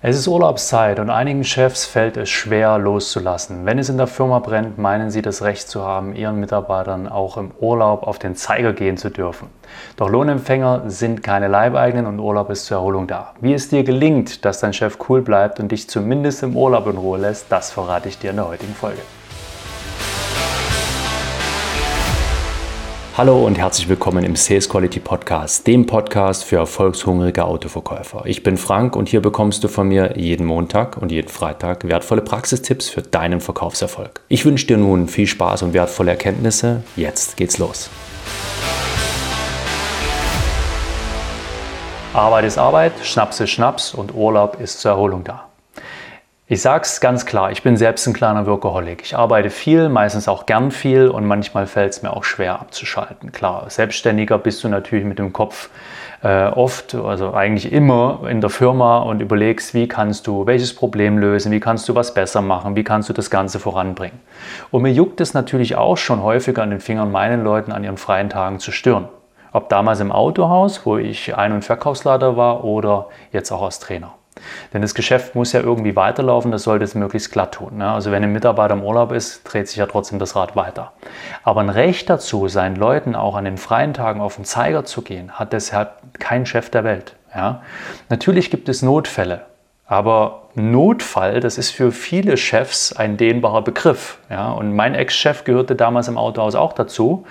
Es ist Urlaubszeit und einigen Chefs fällt es schwer loszulassen. Wenn es in der Firma brennt, meinen sie das Recht zu haben, ihren Mitarbeitern auch im Urlaub auf den Zeiger gehen zu dürfen. Doch Lohnempfänger sind keine Leibeigenen und Urlaub ist zur Erholung da. Wie es dir gelingt, dass dein Chef cool bleibt und dich zumindest im Urlaub in Ruhe lässt, das verrate ich dir in der heutigen Folge. Hallo und herzlich willkommen im Sales Quality Podcast, dem Podcast für erfolgshungrige Autoverkäufer. Ich bin Frank und hier bekommst du von mir jeden Montag und jeden Freitag wertvolle Praxistipps für deinen Verkaufserfolg. Ich wünsche dir nun viel Spaß und wertvolle Erkenntnisse. Jetzt geht's los. Arbeit ist Arbeit, Schnaps ist Schnaps und Urlaub ist zur Erholung da. Ich sage es ganz klar, ich bin selbst ein kleiner Workaholic. Ich arbeite viel, meistens auch gern viel und manchmal fällt es mir auch schwer abzuschalten. Klar, Selbstständiger bist du natürlich mit dem Kopf äh, oft, also eigentlich immer in der Firma und überlegst, wie kannst du welches Problem lösen, wie kannst du was besser machen, wie kannst du das Ganze voranbringen. Und mir juckt es natürlich auch schon häufiger an den Fingern, meinen Leuten an ihren freien Tagen zu stören. Ob damals im Autohaus, wo ich Ein- und Verkaufsleiter war oder jetzt auch als Trainer. Denn das Geschäft muss ja irgendwie weiterlaufen, das sollte es möglichst glatt tun. Ne? Also wenn ein Mitarbeiter im Urlaub ist, dreht sich ja trotzdem das Rad weiter. Aber ein Recht dazu, seinen Leuten auch an den freien Tagen auf den Zeiger zu gehen, hat deshalb kein Chef der Welt. Ja? Natürlich gibt es Notfälle, aber Notfall, das ist für viele Chefs ein dehnbarer Begriff. Ja? Und mein Ex-Chef gehörte damals im Autohaus auch dazu.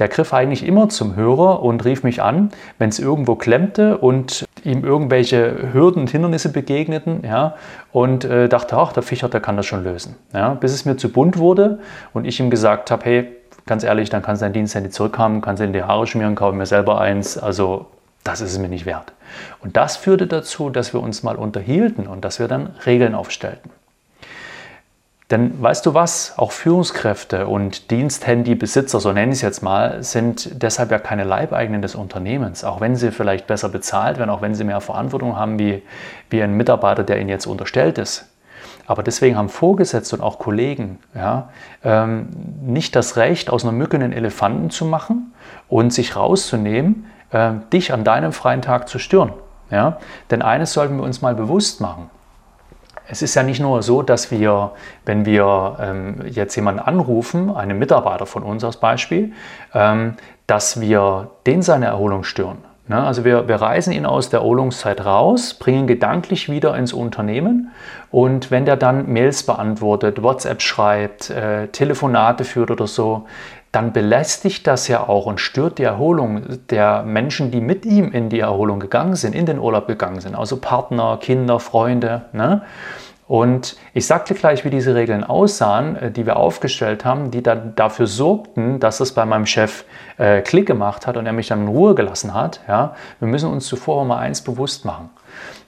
Der griff eigentlich immer zum Hörer und rief mich an, wenn es irgendwo klemmte und ihm irgendwelche Hürden und Hindernisse begegneten ja, und äh, dachte, ach, der Fischer, der kann das schon lösen. Ja, bis es mir zu bunt wurde und ich ihm gesagt habe, hey, ganz ehrlich, dann kannst du dein Diensthandy zurückhaben, kannst du in die Haare schmieren, kaufe mir selber eins, also das ist es mir nicht wert. Und das führte dazu, dass wir uns mal unterhielten und dass wir dann Regeln aufstellten. Denn weißt du was, auch Führungskräfte und Diensthandybesitzer, so nenne ich es jetzt mal, sind deshalb ja keine Leibeigenen des Unternehmens, auch wenn sie vielleicht besser bezahlt werden, auch wenn sie mehr Verantwortung haben wie, wie ein Mitarbeiter, der ihnen jetzt unterstellt ist. Aber deswegen haben Vorgesetzte und auch Kollegen ja, ähm, nicht das Recht, aus einer Mücke einen Elefanten zu machen und sich rauszunehmen, äh, dich an deinem freien Tag zu stören. Ja? Denn eines sollten wir uns mal bewusst machen es ist ja nicht nur so, dass wir, wenn wir ähm, jetzt jemanden anrufen, einen Mitarbeiter von uns als Beispiel, ähm, dass wir den seine Erholung stören. Ne? Also wir, wir reisen ihn aus der Erholungszeit raus, bringen gedanklich wieder ins Unternehmen und wenn der dann Mails beantwortet, WhatsApp schreibt, äh, Telefonate führt oder so, dann belästigt das ja auch und stört die Erholung der Menschen, die mit ihm in die Erholung gegangen sind, in den Urlaub gegangen sind, also Partner, Kinder, Freunde. Ne? Und ich sagte gleich, wie diese Regeln aussahen, äh, die wir aufgestellt haben, die dann dafür sorgten, dass es bei meinem Chef äh, Klick gemacht hat und er mich dann in Ruhe gelassen hat. Ja? Wir müssen uns zuvor mal eins bewusst machen.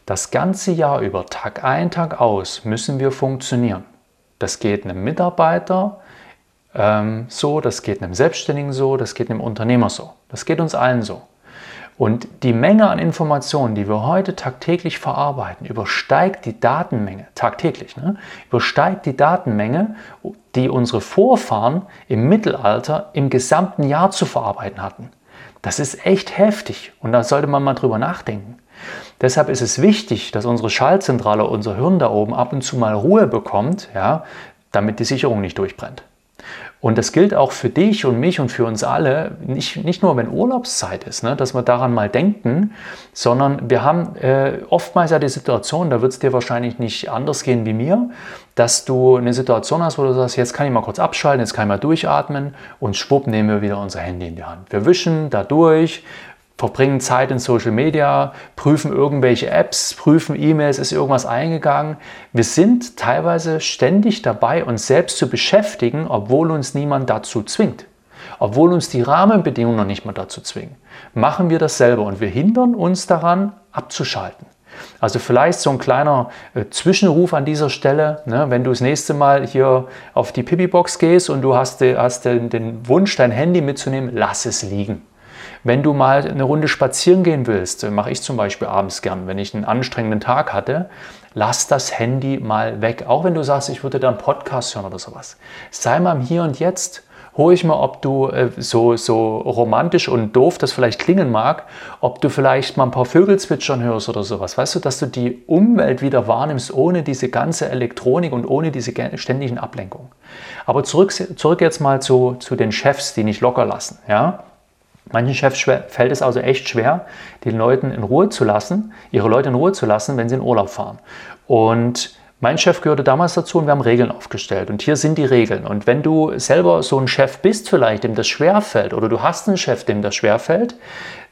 Das ganze Jahr über, Tag ein, Tag aus, müssen wir funktionieren. Das geht einem Mitarbeiter, ähm, so, das geht einem Selbstständigen so, das geht einem Unternehmer so. Das geht uns allen so. Und die Menge an Informationen, die wir heute tagtäglich verarbeiten, übersteigt die Datenmenge, tagtäglich, ne, übersteigt die Datenmenge, die unsere Vorfahren im Mittelalter im gesamten Jahr zu verarbeiten hatten. Das ist echt heftig und da sollte man mal drüber nachdenken. Deshalb ist es wichtig, dass unsere Schaltzentrale, unser Hirn da oben ab und zu mal Ruhe bekommt, ja, damit die Sicherung nicht durchbrennt. Und das gilt auch für dich und mich und für uns alle, nicht, nicht nur wenn Urlaubszeit ist, ne, dass wir daran mal denken, sondern wir haben äh, oftmals ja die Situation, da wird es dir wahrscheinlich nicht anders gehen wie mir, dass du eine Situation hast, wo du sagst, jetzt kann ich mal kurz abschalten, jetzt kann ich mal durchatmen und schwupp nehmen wir wieder unser Handy in die Hand. Wir wischen da durch, verbringen Zeit in Social Media, prüfen irgendwelche Apps, prüfen E-Mails, ist irgendwas eingegangen. Wir sind teilweise ständig dabei, uns selbst zu beschäftigen, obwohl uns niemand dazu zwingt. Obwohl uns die Rahmenbedingungen noch nicht mal dazu zwingen. Machen wir das selber und wir hindern uns daran, abzuschalten. Also vielleicht so ein kleiner äh, Zwischenruf an dieser Stelle, ne, wenn du das nächste Mal hier auf die Pipi-Box gehst und du hast, hast den, den Wunsch, dein Handy mitzunehmen, lass es liegen. Wenn du mal eine Runde spazieren gehen willst, mache ich zum Beispiel abends gern, wenn ich einen anstrengenden Tag hatte, lass das Handy mal weg. Auch wenn du sagst, ich würde da einen Podcast hören oder sowas. Sei mal im Hier und Jetzt. hole ich mal, ob du äh, so, so romantisch und doof das vielleicht klingen mag, ob du vielleicht mal ein paar Vögel zwitschern hörst oder sowas. Weißt du, dass du die Umwelt wieder wahrnimmst ohne diese ganze Elektronik und ohne diese ständigen Ablenkungen. Aber zurück, zurück jetzt mal zu, zu den Chefs, die nicht locker lassen. Ja? Manchen Chefs fällt es also echt schwer, den Leuten in Ruhe zu lassen, ihre Leute in Ruhe zu lassen, wenn sie in Urlaub fahren. Und mein Chef gehörte damals dazu und wir haben Regeln aufgestellt. Und hier sind die Regeln. Und wenn du selber so ein Chef bist, vielleicht, dem das schwerfällt, oder du hast einen Chef, dem das schwerfällt,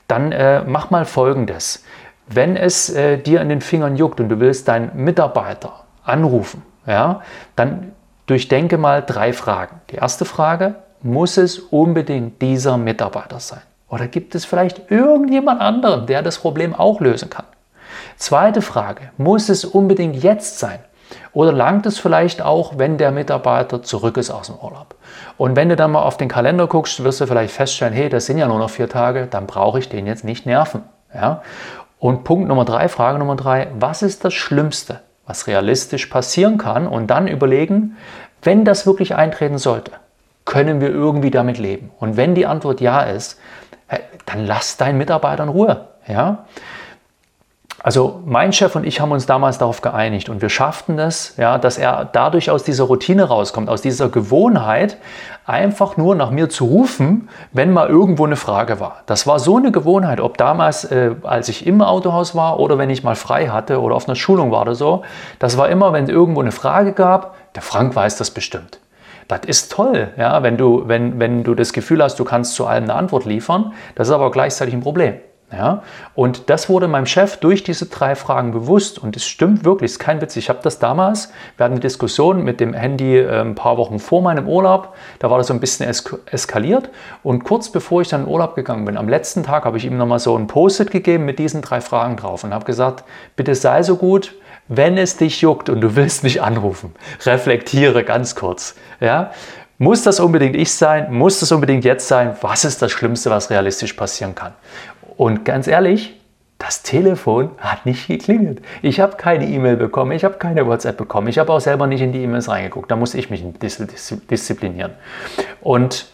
dann äh, mach mal Folgendes. Wenn es äh, dir in den Fingern juckt und du willst deinen Mitarbeiter anrufen, ja, dann durchdenke mal drei Fragen. Die erste Frage, muss es unbedingt dieser Mitarbeiter sein? Oder gibt es vielleicht irgendjemand anderen, der das Problem auch lösen kann? Zweite Frage, muss es unbedingt jetzt sein? Oder langt es vielleicht auch, wenn der Mitarbeiter zurück ist aus dem Urlaub? Und wenn du dann mal auf den Kalender guckst, wirst du vielleicht feststellen, hey, das sind ja nur noch vier Tage, dann brauche ich den jetzt nicht nerven. Ja? Und Punkt Nummer drei, Frage Nummer drei, was ist das Schlimmste, was realistisch passieren kann? Und dann überlegen, wenn das wirklich eintreten sollte, können wir irgendwie damit leben? Und wenn die Antwort ja ist, dann lass deinen Mitarbeiter in Ruhe. Ja? Also mein Chef und ich haben uns damals darauf geeinigt und wir schafften es, ja, dass er dadurch aus dieser Routine rauskommt, aus dieser Gewohnheit, einfach nur nach mir zu rufen, wenn mal irgendwo eine Frage war. Das war so eine Gewohnheit, ob damals, äh, als ich im Autohaus war oder wenn ich mal frei hatte oder auf einer Schulung war oder so. Das war immer, wenn es irgendwo eine Frage gab, der Frank weiß das bestimmt. Das ist toll, ja, wenn, du, wenn, wenn du das Gefühl hast, du kannst zu allem eine Antwort liefern. Das ist aber gleichzeitig ein Problem. Ja? Und das wurde meinem Chef durch diese drei Fragen bewusst. Und es stimmt wirklich, es ist kein Witz. Ich habe das damals, wir hatten eine Diskussion mit dem Handy äh, ein paar Wochen vor meinem Urlaub. Da war das so ein bisschen esk eskaliert. Und kurz bevor ich dann in Urlaub gegangen bin, am letzten Tag habe ich ihm nochmal so ein Post-it gegeben mit diesen drei Fragen drauf und habe gesagt, bitte sei so gut, wenn es dich juckt und du willst mich anrufen, reflektiere ganz kurz. Ja? Muss das unbedingt ich sein? Muss das unbedingt jetzt sein? Was ist das Schlimmste, was realistisch passieren kann? Und ganz ehrlich, das Telefon hat nicht geklingelt. Ich habe keine E-Mail bekommen, ich habe keine WhatsApp bekommen, ich habe auch selber nicht in die E-Mails reingeguckt. Da muss ich mich disziplinieren. Und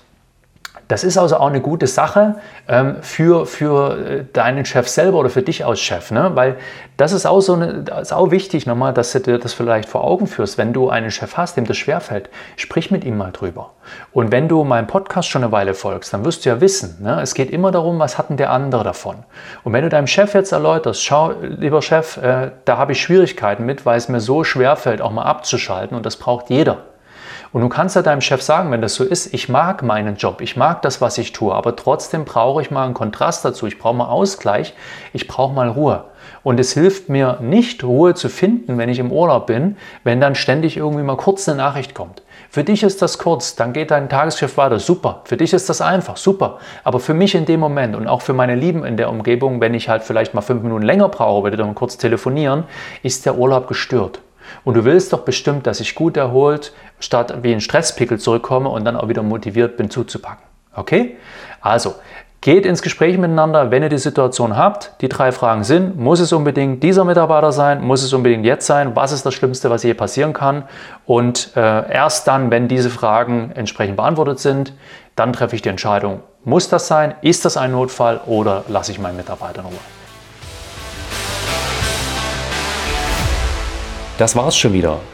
das ist also auch eine gute Sache ähm, für, für äh, deinen Chef selber oder für dich als Chef, ne? weil das ist auch, so eine, ist auch wichtig nochmal, dass du dir das vielleicht vor Augen führst. Wenn du einen Chef hast, dem das schwerfällt, sprich mit ihm mal drüber. Und wenn du meinem Podcast schon eine Weile folgst, dann wirst du ja wissen, ne? es geht immer darum, was hat denn der andere davon. Und wenn du deinem Chef jetzt erläuterst, schau, lieber Chef, äh, da habe ich Schwierigkeiten mit, weil es mir so schwerfällt, auch mal abzuschalten und das braucht jeder. Und du kannst ja deinem Chef sagen, wenn das so ist, ich mag meinen Job, ich mag das, was ich tue, aber trotzdem brauche ich mal einen Kontrast dazu, ich brauche mal Ausgleich, ich brauche mal Ruhe. Und es hilft mir nicht, Ruhe zu finden, wenn ich im Urlaub bin, wenn dann ständig irgendwie mal kurz eine Nachricht kommt. Für dich ist das kurz, dann geht dein Tagesgeschäft weiter, super. Für dich ist das einfach, super. Aber für mich in dem Moment und auch für meine Lieben in der Umgebung, wenn ich halt vielleicht mal fünf Minuten länger brauche, weil wir dann kurz telefonieren, ist der Urlaub gestört. Und du willst doch bestimmt, dass ich gut erholt, statt wie ein Stresspickel zurückkomme und dann auch wieder motiviert bin zuzupacken. Okay? Also, geht ins Gespräch miteinander, wenn ihr die Situation habt. Die drei Fragen sind, muss es unbedingt dieser Mitarbeiter sein? Muss es unbedingt jetzt sein? Was ist das Schlimmste, was hier passieren kann? Und äh, erst dann, wenn diese Fragen entsprechend beantwortet sind, dann treffe ich die Entscheidung, muss das sein? Ist das ein Notfall oder lasse ich meinen Mitarbeiter in Ruhe? Das war's schon wieder.